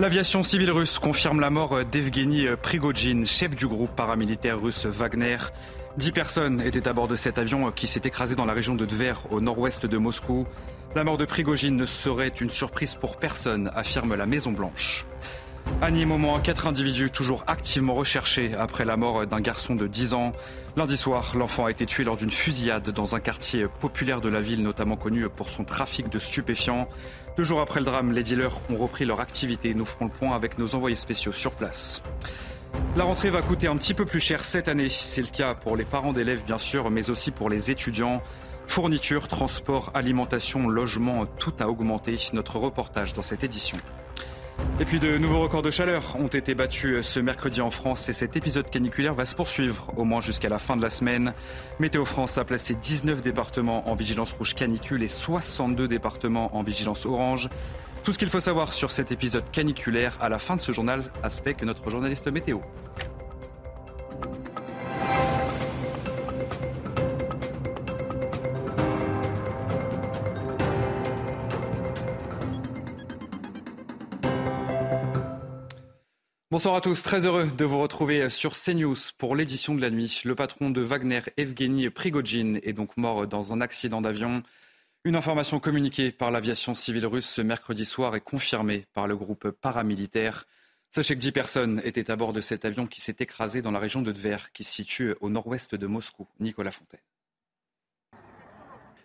L'aviation civile russe confirme la mort d'Evgeny Prigogine, chef du groupe paramilitaire russe Wagner. Dix personnes étaient à bord de cet avion qui s'est écrasé dans la région de Tver, au nord-ouest de Moscou. La mort de Prigogine ne serait une surprise pour personne, affirme la Maison-Blanche. À Nîmes, au moins quatre individus toujours activement recherchés après la mort d'un garçon de 10 ans. Lundi soir, l'enfant a été tué lors d'une fusillade dans un quartier populaire de la ville, notamment connu pour son trafic de stupéfiants. Deux jours après le drame, les dealers ont repris leur activité. Nous ferons le point avec nos envoyés spéciaux sur place. La rentrée va coûter un petit peu plus cher cette année. C'est le cas pour les parents d'élèves, bien sûr, mais aussi pour les étudiants. Fourniture, transport, alimentation, logement, tout a augmenté. Notre reportage dans cette édition. Et puis de nouveaux records de chaleur ont été battus ce mercredi en France et cet épisode caniculaire va se poursuivre au moins jusqu'à la fin de la semaine. Météo France a placé 19 départements en vigilance rouge canicule et 62 départements en vigilance orange. Tout ce qu'il faut savoir sur cet épisode caniculaire à la fin de ce journal, aspect que notre journaliste météo. Bonsoir à tous, très heureux de vous retrouver sur CNews pour l'édition de la nuit. Le patron de Wagner, Evgeny Prigogine, est donc mort dans un accident d'avion. Une information communiquée par l'aviation civile russe ce mercredi soir est confirmée par le groupe paramilitaire. Sachez que 10 personnes étaient à bord de cet avion qui s'est écrasé dans la région de Tver, qui se situe au nord-ouest de Moscou. Nicolas Fontaine.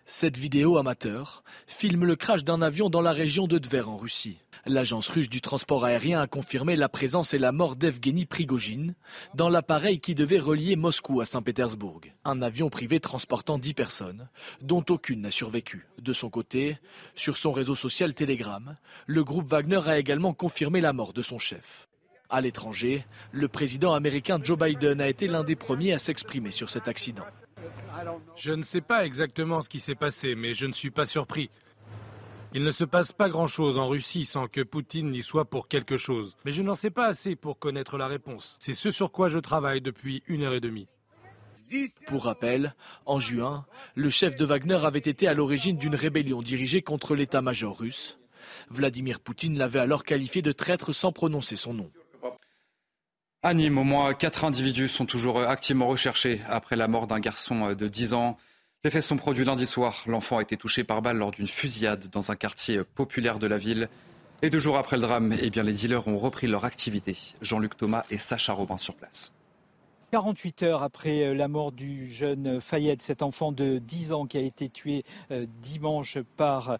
Cette vidéo amateur filme le crash d'un avion dans la région de Tver en Russie. L'agence russe du transport aérien a confirmé la présence et la mort d'Evgeny Prigogine dans l'appareil qui devait relier Moscou à Saint-Pétersbourg. Un avion privé transportant 10 personnes, dont aucune n'a survécu. De son côté, sur son réseau social Telegram, le groupe Wagner a également confirmé la mort de son chef. À l'étranger, le président américain Joe Biden a été l'un des premiers à s'exprimer sur cet accident. Je ne sais pas exactement ce qui s'est passé, mais je ne suis pas surpris. Il ne se passe pas grand-chose en Russie sans que Poutine n'y soit pour quelque chose. Mais je n'en sais pas assez pour connaître la réponse. C'est ce sur quoi je travaille depuis une heure et demie. Pour rappel, en juin, le chef de Wagner avait été à l'origine d'une rébellion dirigée contre l'état-major russe. Vladimir Poutine l'avait alors qualifié de traître sans prononcer son nom. À Nîmes, au moins quatre individus sont toujours activement recherchés après la mort d'un garçon de 10 ans. Les faits sont produits lundi soir. L'enfant a été touché par balle lors d'une fusillade dans un quartier populaire de la ville. Et deux jours après le drame, eh bien, les dealers ont repris leur activité. Jean-Luc Thomas et Sacha Robin sur place. 48 heures après la mort du jeune Fayette, cet enfant de 10 ans qui a été tué dimanche par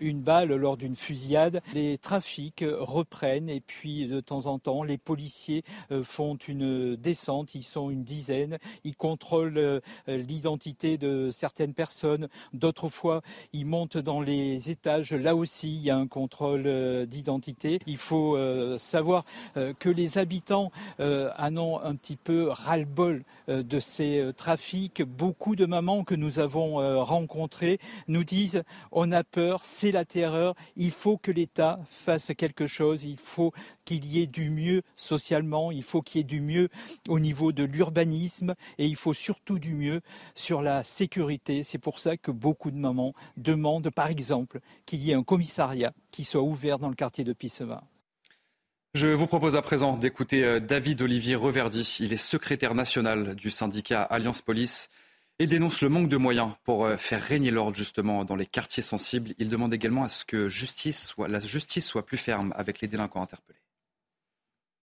une balle lors d'une fusillade, les trafics reprennent et puis de temps en temps, les policiers font une descente, ils sont une dizaine, ils contrôlent l'identité de certaines personnes, d'autres fois, ils montent dans les étages, là aussi, il y a un contrôle d'identité. Il faut savoir que les habitants en ont un petit peu ras-le-bol de ces trafics. Beaucoup de mamans que nous avons rencontrées nous disent on a peur, c'est la terreur, il faut que l'État fasse quelque chose, il faut qu'il y ait du mieux socialement, il faut qu'il y ait du mieux au niveau de l'urbanisme et il faut surtout du mieux sur la sécurité. C'est pour ça que beaucoup de mamans demandent par exemple qu'il y ait un commissariat qui soit ouvert dans le quartier de Pisseva. Je vous propose à présent d'écouter David Olivier Reverdy. Il est secrétaire national du syndicat Alliance Police. Il dénonce le manque de moyens pour faire régner l'ordre justement dans les quartiers sensibles. Il demande également à ce que justice soit, la justice soit plus ferme avec les délinquants interpellés.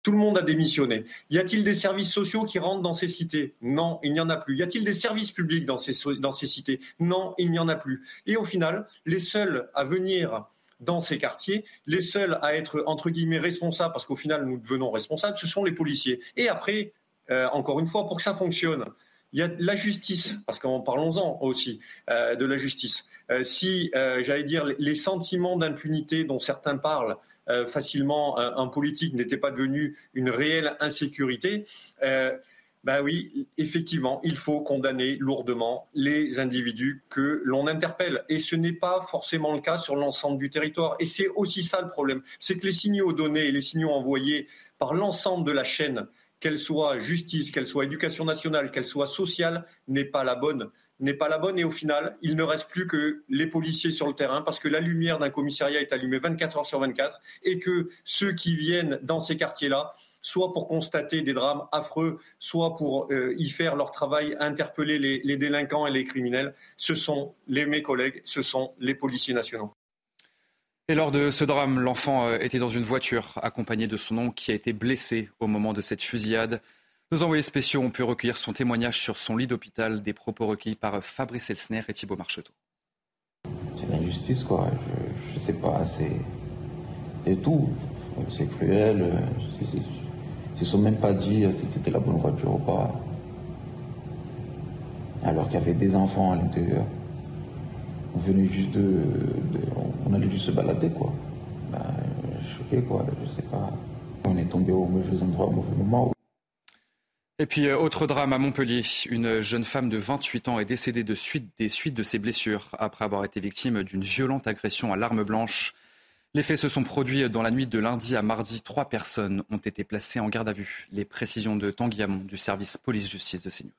Tout le monde a démissionné. Y a-t-il des services sociaux qui rentrent dans ces cités? Non, il n'y en a plus. Y a-t-il des services publics dans ces, dans ces cités? Non, il n'y en a plus. Et au final, les seuls à venir dans ces quartiers, les seuls à être, entre guillemets, responsables, parce qu'au final, nous devenons responsables, ce sont les policiers. Et après, euh, encore une fois, pour que ça fonctionne, il y a la justice, parce qu'en parlons-en aussi euh, de la justice. Euh, si, j'allais dire, les sentiments d'impunité dont certains parlent facilement, un politique n'était pas devenu une réelle insécurité, ben oui, effectivement, il faut condamner lourdement les individus que l'on interpelle. Et ce n'est pas forcément le cas sur l'ensemble du territoire. Et c'est aussi ça le problème. C'est que les signaux donnés, les signaux envoyés par l'ensemble de la chaîne qu'elle soit justice, qu'elle soit éducation nationale, qu'elle soit sociale, n'est pas la bonne n'est pas la bonne et au final, il ne reste plus que les policiers sur le terrain parce que la lumière d'un commissariat est allumée 24 heures sur 24 et que ceux qui viennent dans ces quartiers-là, soit pour constater des drames affreux, soit pour euh, y faire leur travail, interpeller les, les délinquants et les criminels, ce sont les, mes collègues, ce sont les policiers nationaux. Et lors de ce drame, l'enfant euh, était dans une voiture accompagné de son oncle qui a été blessé au moment de cette fusillade. Nos envoyés spéciaux ont pu recueillir son témoignage sur son lit d'hôpital, des propos recueillis par Fabrice Elsner et Thibault Marcheteau. C'est l'injustice, quoi. Je, ne sais pas, c'est. Et tout. C'est cruel. Ne sont même pas dit si c'était la bonne voiture ou pas. Alors qu'il y avait des enfants à l'intérieur on venait juste de, on allait juste se balader quoi. Ben, choqué quoi, je sais pas. On est tombé au mauvais endroit au mauvais moment. Et puis, euh, autre drame à Montpellier. Une jeune femme de 28 ans est décédée de suite, des suites de ses blessures après avoir été victime d'une violente agression à l'arme blanche. Les faits se sont produits dans la nuit de lundi à mardi. Trois personnes ont été placées en garde à vue. Les précisions de Tanguy Hamon du service police-justice de CNews.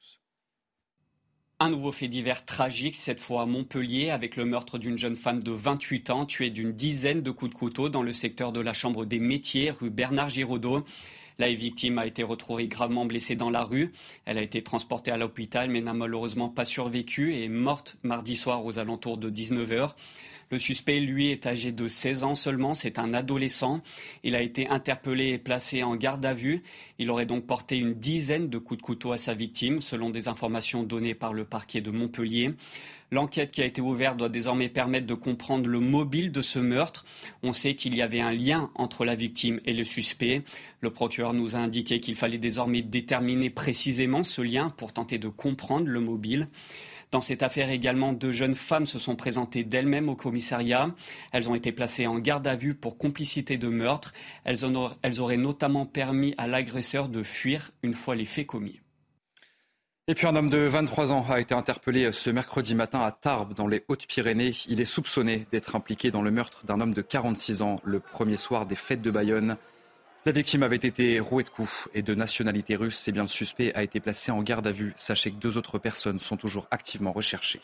Un nouveau fait divers tragique, cette fois à Montpellier, avec le meurtre d'une jeune femme de 28 ans, tuée d'une dizaine de coups de couteau dans le secteur de la Chambre des métiers, rue Bernard Giraudot. La victime a été retrouvée gravement blessée dans la rue. Elle a été transportée à l'hôpital mais n'a malheureusement pas survécu et est morte mardi soir aux alentours de 19h. Le suspect, lui, est âgé de 16 ans seulement. C'est un adolescent. Il a été interpellé et placé en garde à vue. Il aurait donc porté une dizaine de coups de couteau à sa victime, selon des informations données par le parquet de Montpellier. L'enquête qui a été ouverte doit désormais permettre de comprendre le mobile de ce meurtre. On sait qu'il y avait un lien entre la victime et le suspect. Le procureur nous a indiqué qu'il fallait désormais déterminer précisément ce lien pour tenter de comprendre le mobile. Dans cette affaire également, deux jeunes femmes se sont présentées d'elles-mêmes au commissariat. Elles ont été placées en garde à vue pour complicité de meurtre. Elles, auraient notamment permis à l'agresseur de fuir une fois les faits commis. Et puis un homme de 23 ans a été interpellé ce mercredi matin à Tarbes, dans les Hautes-Pyrénées. Il est soupçonné d'être impliqué dans le meurtre d'un homme de 46 ans le premier soir des fêtes de Bayonne. La victime avait été rouée de coups et de nationalité russe. Et bien le suspect a été placé en garde à vue. Sachez que deux autres personnes sont toujours activement recherchées.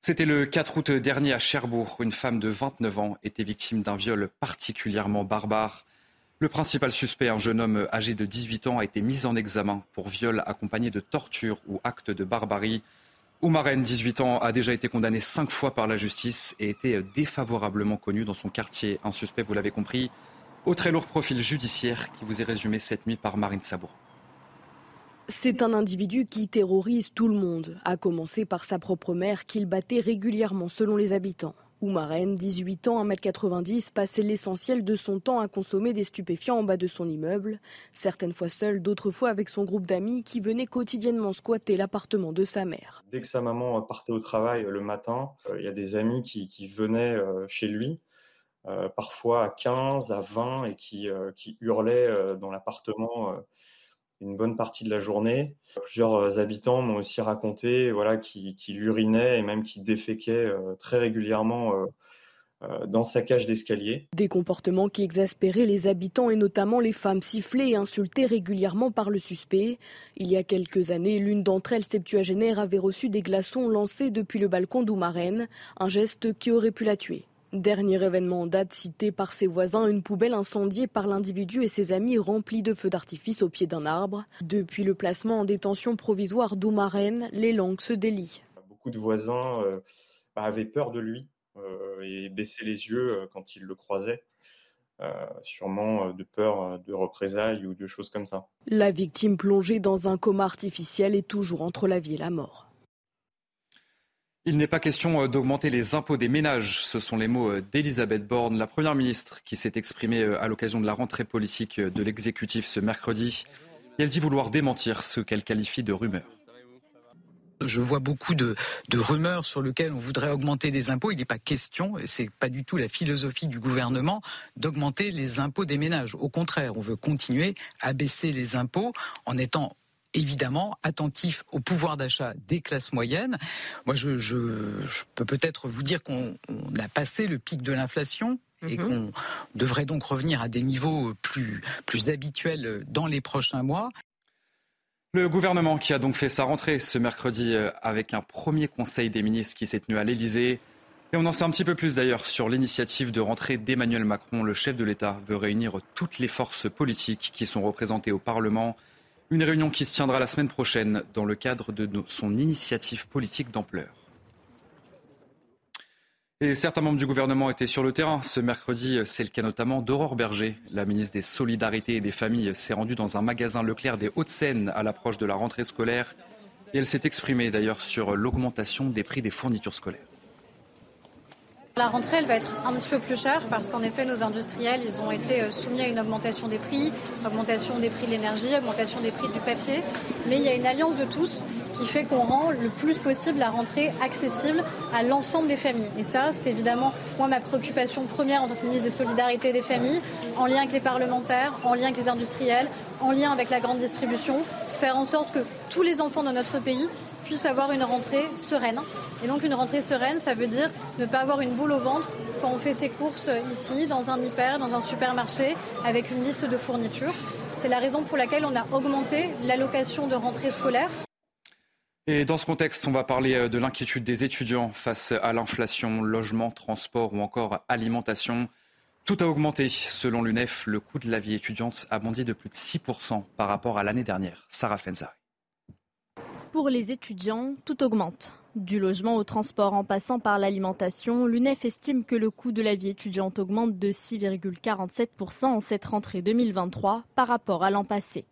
C'était le 4 août dernier à Cherbourg. Une femme de 29 ans était victime d'un viol particulièrement barbare. Le principal suspect, un jeune homme âgé de 18 ans, a été mis en examen pour viol accompagné de torture ou acte de barbarie. Oumaren, 18 ans, a déjà été condamné cinq fois par la justice et était défavorablement connu dans son quartier. Un suspect, vous l'avez compris, au très lourd profil judiciaire qui vous est résumé cette nuit par Marine Sabour. C'est un individu qui terrorise tout le monde, à commencer par sa propre mère qu'il battait régulièrement selon les habitants. Oumarène, 18 ans, 1m90, passait l'essentiel de son temps à consommer des stupéfiants en bas de son immeuble, certaines fois seul, d'autres fois avec son groupe d'amis qui venaient quotidiennement squatter l'appartement de sa mère. Dès que sa maman partait au travail le matin, euh, il y a des amis qui, venaient euh, chez lui, euh, parfois à 15, à 20, et qui hurlaient dans l'appartement une bonne partie de la journée. Plusieurs euh, habitants m'ont aussi raconté voilà, qu'il urinait et même qu'il déféquait euh, très régulièrement euh, dans sa cage d'escalier. Des comportements qui exaspéraient les habitants et notamment les femmes sifflées et insultées régulièrement par le suspect. Il y a quelques années, l'une d'entre elles, septuagénaire, avait reçu des glaçons lancés depuis le balcon d'Oumarène, un geste qui aurait pu la tuer. Dernier événement en date cité par ses voisins, une poubelle incendiée par l'individu et ses amis remplie de feux d'artifice au pied d'un arbre. Depuis le placement en détention provisoire d'Oumarène, les langues se délient. Beaucoup de voisins euh, avaient peur de lui euh, et baissaient les yeux euh, quand ils le croisaient. sûrement de peur de représailles ou de choses comme ça. La victime plongée dans un coma artificiel est toujours entre la vie et la mort. Il n'est pas question euh, d'augmenter les impôts des ménages. Ce sont les mots euh, d'Elisabeth Borne, la Première ministre, qui s'est exprimée euh, à l'occasion de la rentrée politique de l'exécutif ce mercredi. Elle dit vouloir démentir ce qu'elle qualifie de rumeur. Je vois beaucoup de, rumeurs sur lesquelles on voudrait augmenter les impôts. Il n'est pas question, et c'est pas du tout la philosophie du gouvernement, d'augmenter les impôts des ménages. Au contraire, on veut continuer à baisser les impôts en étant évidemment attentif au pouvoir d'achat des classes moyennes. Moi, je, peux peut-être vous dire qu'on a passé le pic de l'inflation et mhm. qu'on devrait donc revenir à des niveaux plus, plus habituels dans les prochains mois. Le gouvernement qui a donc fait sa rentrée ce mercredi euh, avec un premier conseil des ministres qui s'est tenu à l'Elysée. Et on en sait un petit peu plus d'ailleurs sur l'initiative de rentrée d'Emmanuel Macron. Le chef de l'État veut réunir toutes les forces politiques qui sont représentées au Parlement. Une réunion qui se tiendra la semaine prochaine dans le cadre de son initiative politique d'ampleur. Et certains membres du gouvernement étaient sur le terrain ce mercredi. C'est le cas notamment d'Aurore Berger. La ministre des Solidarités et des Familles s'est rendue dans un magasin Leclerc des Hauts-de-Seine à l'approche de la rentrée scolaire. Et elle s'est exprimée d'ailleurs sur l'augmentation des prix des fournitures scolaires. La rentrée, elle va être un petit peu plus chère parce qu'en effet, nos industriels, ils ont été euh, soumis à une augmentation des prix, augmentation des prix de l'énergie, augmentation des prix du papier. Mais il y a une alliance de tous qui fait qu'on rend le plus possible la rentrée accessible à l'ensemble des familles. Et ça, c'est évidemment, moi, ma préoccupation première en tant que ministre des Solidarités des Familles, en lien avec les parlementaires, en lien avec les industriels, en lien avec la grande distribution, faire en sorte que tous les enfants de notre pays puisse avoir une rentrée sereine. Et donc une rentrée sereine, ça veut dire ne pas avoir une boule au ventre quand on fait ses courses ici, dans un hyper, dans un supermarché, avec une liste de fournitures. C'est la raison pour laquelle on a augmenté l'allocation de rentrée scolaire. Et dans ce contexte, on va parler euh, de l'inquiétude des étudiants face à l'inflation, logement, transport ou encore alimentation. Tout a augmenté. Selon l'UNEF, le coût de la vie étudiante a bondi de plus de 6% par rapport à l'année dernière. Sarah Fenzari. Pour les étudiants, tout augmente. Du logement au transport en passant par l'alimentation, l'UNEF estime que le coût de la vie étudiante augmente de 6,47% en cette rentrée 2023 par rapport à l'an passé.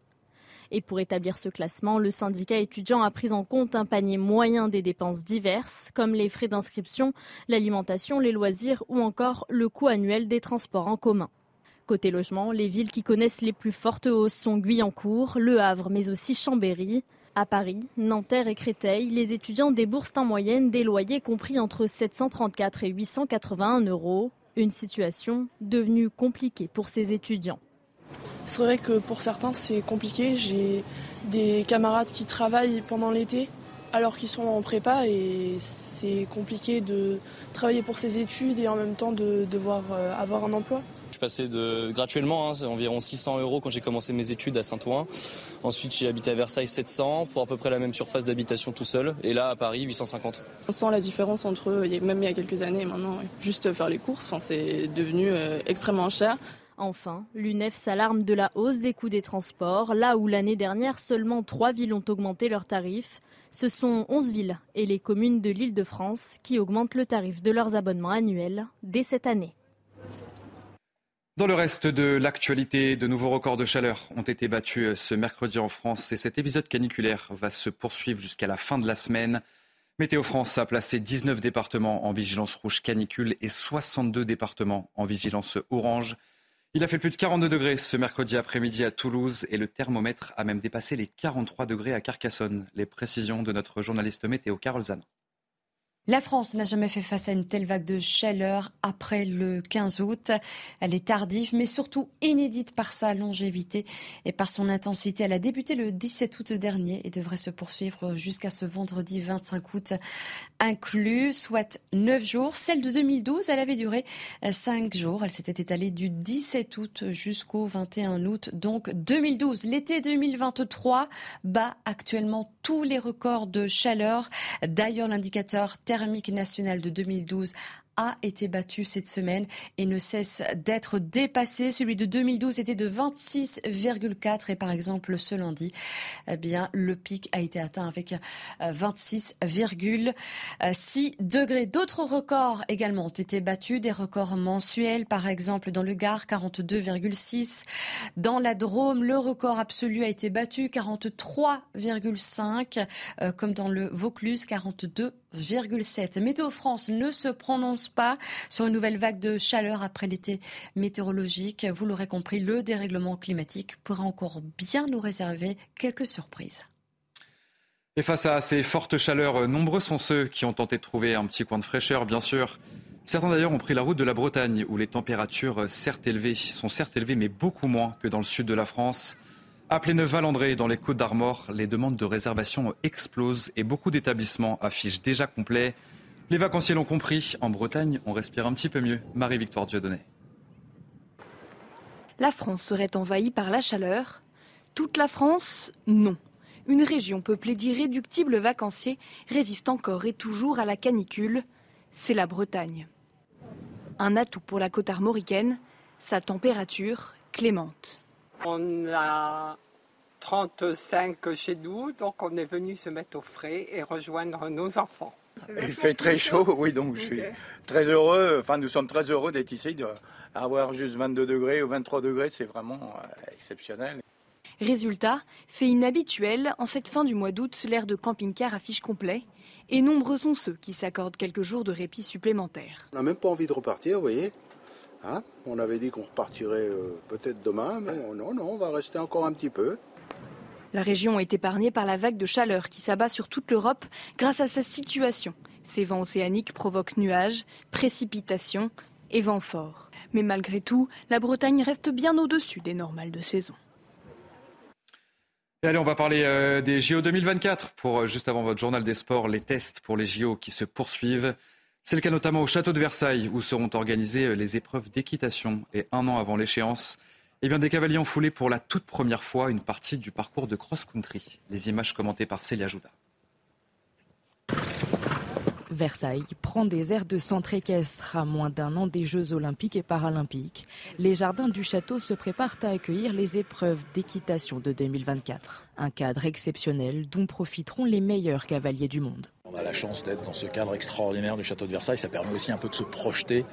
Et pour établir ce classement, le syndicat étudiant a pris en compte un panier moyen des dépenses diverses, comme les frais d'inscription, l'alimentation, les loisirs ou encore le coût annuel des transports en commun. Côté logement, les villes qui connaissent les plus fortes hausses sont Guyancourt, Le Havre, mais aussi Chambéry. À Paris, Nanterre et Créteil, les étudiants déboursent en moyenne des loyers compris entre 734 et 881 euros. Une situation devenue compliquée pour ces étudiants. C'est vrai que pour certains, c'est compliqué. J'ai des camarades qui travaillent pendant l'été alors qu'ils sont en prépa et c'est compliqué de travailler pour ses études et en même temps de devoir euh, avoir un emploi. Je suis passé de gratuitement, hein, c'est environ 600 euros quand j'ai commencé mes études à Saint-Ouen. Ensuite, j'ai habité à Versailles 700 pour à peu près la même surface d'habitation tout seul. Et là, à Paris, 850. On sent la différence entre même il y a quelques années et maintenant. Juste faire les courses, c'est devenu euh, extrêmement cher. Enfin, l'UNEF s'alarme de la hausse des coûts des transports, là où l'année dernière seulement trois villes ont augmenté leurs tarifs. Ce sont 11 villes et les communes de l'île de France qui augmentent le tarif de leurs abonnements annuels dès cette année. Dans le reste de l'actualité, de nouveaux records de chaleur ont été battus ce mercredi en France et cet épisode caniculaire va se poursuivre jusqu'à la fin de la semaine. Météo France a placé 19 départements en vigilance rouge canicule et 62 départements en vigilance orange. Il a fait plus de 42 degrés ce mercredi après-midi à Toulouse et le thermomètre a même dépassé les 43 degrés à Carcassonne. Les précisions de notre journaliste météo Carole Zan. La France n'a jamais fait face à une telle vague de chaleur après le 15 août. Elle est tardive, mais surtout inédite par sa longévité et par son intensité. Elle a débuté le 17 août dernier et devrait se poursuivre jusqu'à ce vendredi 25 août inclus, soit 9 jours. Celle de 2012, elle avait duré 5 jours. Elle s'était étalée du 17 août jusqu'au 21 août, donc 2012. L'été 2023 bat actuellement tous les records de chaleur. D'ailleurs, l'indicateur thermique national de 2012 a été battu cette semaine et ne cesse d'être dépassé. Celui de 2012 était de 26,4 et par exemple ce lundi, eh bien le pic a été atteint avec 26,6 euh, degrés. D'autres records également ont été battus, des records mensuels par exemple dans le Gard 42,6, dans la Drôme le record absolu a été battu 43,5 euh, comme dans le Vaucluse 42 14,7. Météo France ne se prononce pas sur une nouvelle vague de chaleur après l'été météorologique. Vous l'aurez compris, le dérèglement climatique pourrait encore bien nous réserver quelques surprises. Et face à ces fortes chaleurs, nombreux sont ceux qui ont tenté de trouver un petit coin de fraîcheur, bien sûr. Certains d'ailleurs ont pris la route de la Bretagne, où les températures certes élevées, sont certes élevées, mais beaucoup moins que dans le sud de la France. Appelez Neuf-Valandré, dans les Côtes d'Armor, les demandes de réservation explosent et beaucoup d'établissements affichent déjà complet. Les vacanciers l'ont compris, en Bretagne, on respire un petit peu mieux. Marie-Victoire Dieudonné. La France serait envahie par la chaleur? Toute la France, non. Une région peuplée d'irréductibles vacanciers résiste encore et toujours à la canicule. C'est la Bretagne. Un atout pour la côte armoricaine, sa température clémente. On a 35 chez nous, donc on est venu se mettre au frais et rejoindre nos enfants. Il fait très chaud, oui, donc je suis très heureux, enfin nous sommes très heureux d'être ici, d'avoir juste 22 degrés ou 23 degrés, c'est vraiment euh, exceptionnel. Résultat, fait inhabituel, en cette fin du mois d'août, l'air de camping-car affiche complet, et nombreux sont ceux qui s'accordent quelques jours de répit supplémentaires. On n'a même pas envie de repartir, vous voyez hein? On avait dit qu'on repartirait euh, peut-être demain, mais non, non, on va rester encore un petit peu. La région est épargnée par la vague de chaleur qui s'abat sur toute l'Europe grâce à sa situation. Ces vents océaniques provoquent nuages, précipitations et vents forts. Mais malgré tout, la Bretagne reste bien au-dessus des normales de saison allez, on va parler euh, des JO 2024 pour euh, juste avant votre journal des sports, les tests pour les JO qui se poursuivent. C'est le cas notamment au château de Versailles où seront organisées les épreuves d'équitation et un an avant l'échéance, eh bien des cavaliers ont foulé pour la toute première fois une partie du parcours de cross-country. Les images commentées par Célia Jouda. Versailles prend des airs de centre équestre à moins d'un an des Jeux olympiques et paralympiques. Les jardins du château se préparent à accueillir les épreuves d'équitation de 2024. Un cadre exceptionnel dont profiteront les meilleurs cavaliers du monde. On a la chance d'être dans ce cadre extraordinaire du château de Versailles. Ça permet aussi un peu de se projeter.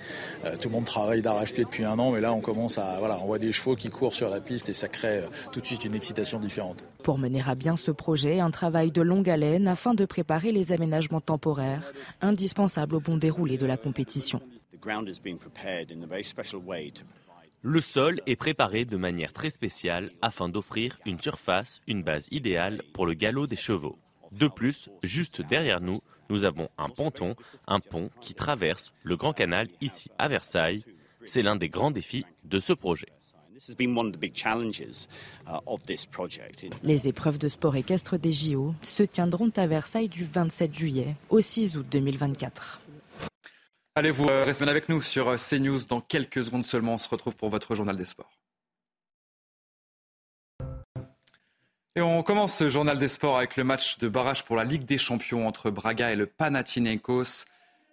Euh, tout le monde travaille d'arrache-pied depuis un an, mais là on commence à voilà, on voit des chevaux qui courent sur la piste et ça crée euh, tout de suite une excitation différente. Pour mener à bien ce projet, un travail de longue haleine afin de préparer les aménagements temporaires indispensables au bon déroulé de la compétition. Le sol est préparé de manière très spéciale afin d'offrir une surface, une base idéale pour le galop des chevaux. De plus, juste derrière nous, nous avons un ponton, un pont qui traverse le Grand Canal ici à Versailles. C'est l'un des grands défis de ce projet. Les épreuves de sport équestre des JO se tiendront à Versailles du 27 juillet au 6 août 2024. Allez, vous restez avec nous sur euh, CNews. Dans quelques secondes seulement, on se retrouve pour votre journal des sports. Et on commence ce journal des sports avec le match de barrage pour la Ligue des Champions entre Braga et le Panathinaikos.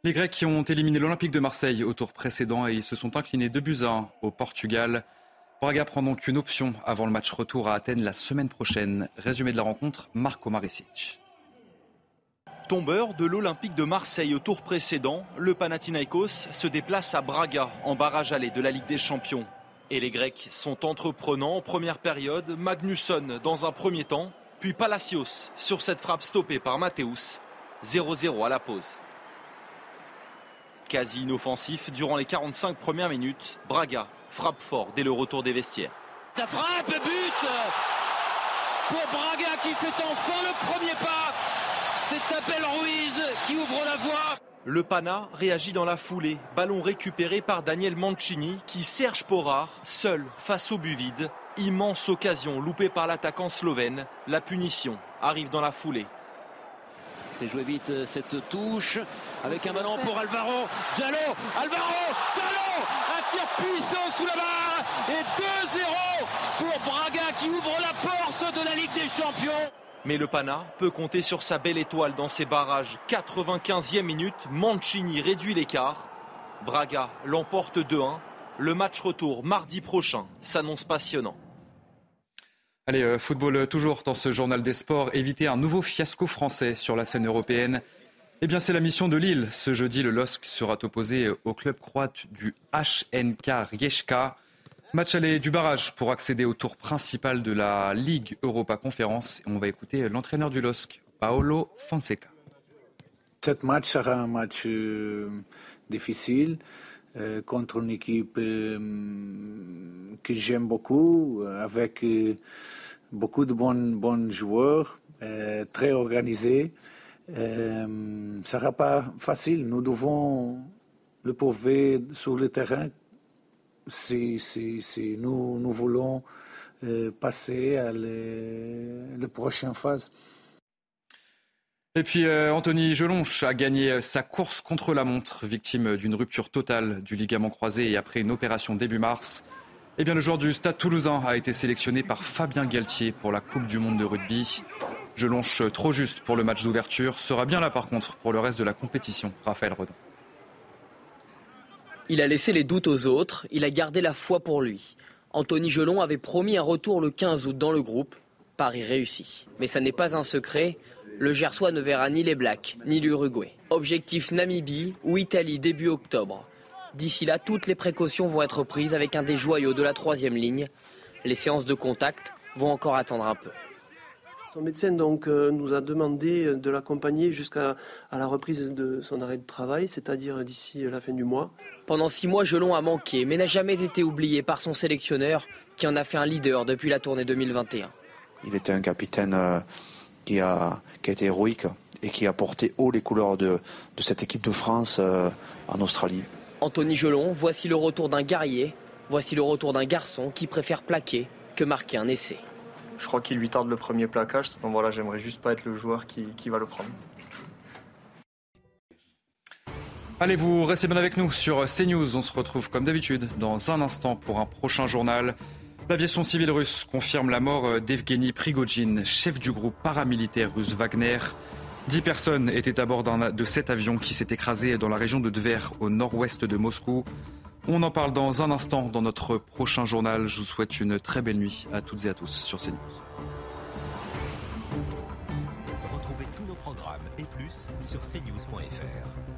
Les Grecs qui ont éliminé l'Olympique de Marseille au tour précédent et ils se sont inclinés 2 buts à 1 au Portugal. Braga prend donc une option avant le match retour à Athènes la semaine prochaine. Résumé de la rencontre, Marco Maricic. Tombeur de l'Olympique de Marseille au tour précédent, le Panathinaikos se déplace à Braga en barrage aller de la Ligue des Champions. Et les Grecs sont entreprenants en première période. Magnusson dans un premier temps, puis Palacios sur cette frappe stoppée par Mathéus. 0-0 à la pause. Quasi inoffensif durant les 45 premières minutes, Braga frappe fort dès le retour des vestiaires. La frappe, but pour Braga qui fait enfin le premier pas. C'est Abel Ruiz qui ouvre la voie. Le Pana réagit dans la foulée. Ballon récupéré par Daniel Mancini qui Serge Porard, seul face au but vide. Immense occasion loupée par l'attaquant slovène. La punition arrive dans la foulée. C'est joué vite euh, cette touche avec un ballon pour Alvaro. Diallo, Alvaro, Diallo, un tir puissant sous la barre et 2-0 pour Braga qui ouvre la porte de la Ligue des Champions. Mais le Pana peut compter sur sa belle étoile dans ses barrages. 95e minute, Mancini réduit l'écart. Braga l'emporte 2-1. Le match retour mardi prochain s'annonce passionnant. Allez, euh, football euh, toujours dans ce journal des sports. Éviter un nouveau fiasco français sur la scène européenne. Eh bien, c'est la mission de Lille. Ce jeudi, le LOSC sera opposé au club croate du HNK Rijeka. Match aller du barrage pour accéder au tour principal de la Ligue Europa Conférence. on va écouter l'entraîneur du LOSC, Paolo Fonseca. Cette match sera un match difficile contre une équipe que j'aime beaucoup, avec beaucoup de bons, bons joueurs, très organisés. Ce ne sera pas facile. Nous devons le prouver sur le terrain si, nous, voulons euh, passer à la prochaine phase. Et puis euh, Anthony Gelonche a gagné sa course contre la montre, victime d'une rupture totale du ligament croisé et après une opération début mars. Eh bien, le joueur du Stade toulousain a été sélectionné par Fabien Galtier pour la Coupe du Monde de rugby. Gelonche, trop juste pour le match d'ouverture, sera bien là par contre pour le reste de la compétition. Raphaël Rodin. Il a laissé les doutes aux autres, il a gardé la foi pour lui. Anthony Gelon avait promis un retour le 15 août dans le groupe. Paris réussi. Mais ça n'est pas un secret, le Gersois ne verra ni les Blacks, ni l'Uruguay. Objectif Namibie ou Italie début octobre. D'ici là, toutes les précautions vont être prises avec un des joyaux de la troisième ligne. Les séances de contact vont encore attendre un peu. Son médecin donc euh, nous a demandé de l'accompagner jusqu'à la reprise de son arrêt de travail, c'est-à-dire d'ici la fin du mois. Pendant six mois, Gelon a manqué, mais n'a jamais été oublié par son sélectionneur, qui en a fait un leader depuis la tournée 2021. Il était un capitaine euh, qui, a, qui a été héroïque et qui a porté haut les couleurs de, de cette équipe de France euh, en Australie. Anthony Gelon, voici le retour d'un guerrier, voici le retour d'un garçon qui préfère plaquer que marquer un essai. Je crois qu'il lui tarde le premier plaquage. Donc voilà, j'aimerais juste pas être le joueur qui, va le prendre. Allez, vous restez bien avec nous sur CNews. On se retrouve comme d'habitude dans un instant pour un prochain journal. L'aviation civile russe confirme la mort d'Evgeny Prigogine, chef du groupe paramilitaire russe Wagner. Dix personnes étaient à bord de cet avion qui s'est écrasé dans la région de Tver, au nord-ouest de Moscou. On en parle dans un instant dans notre prochain journal. Je vous souhaite une très belle nuit à toutes et à tous sur CNews. Retrouvez tous nos programmes et plus sur cnews.fr.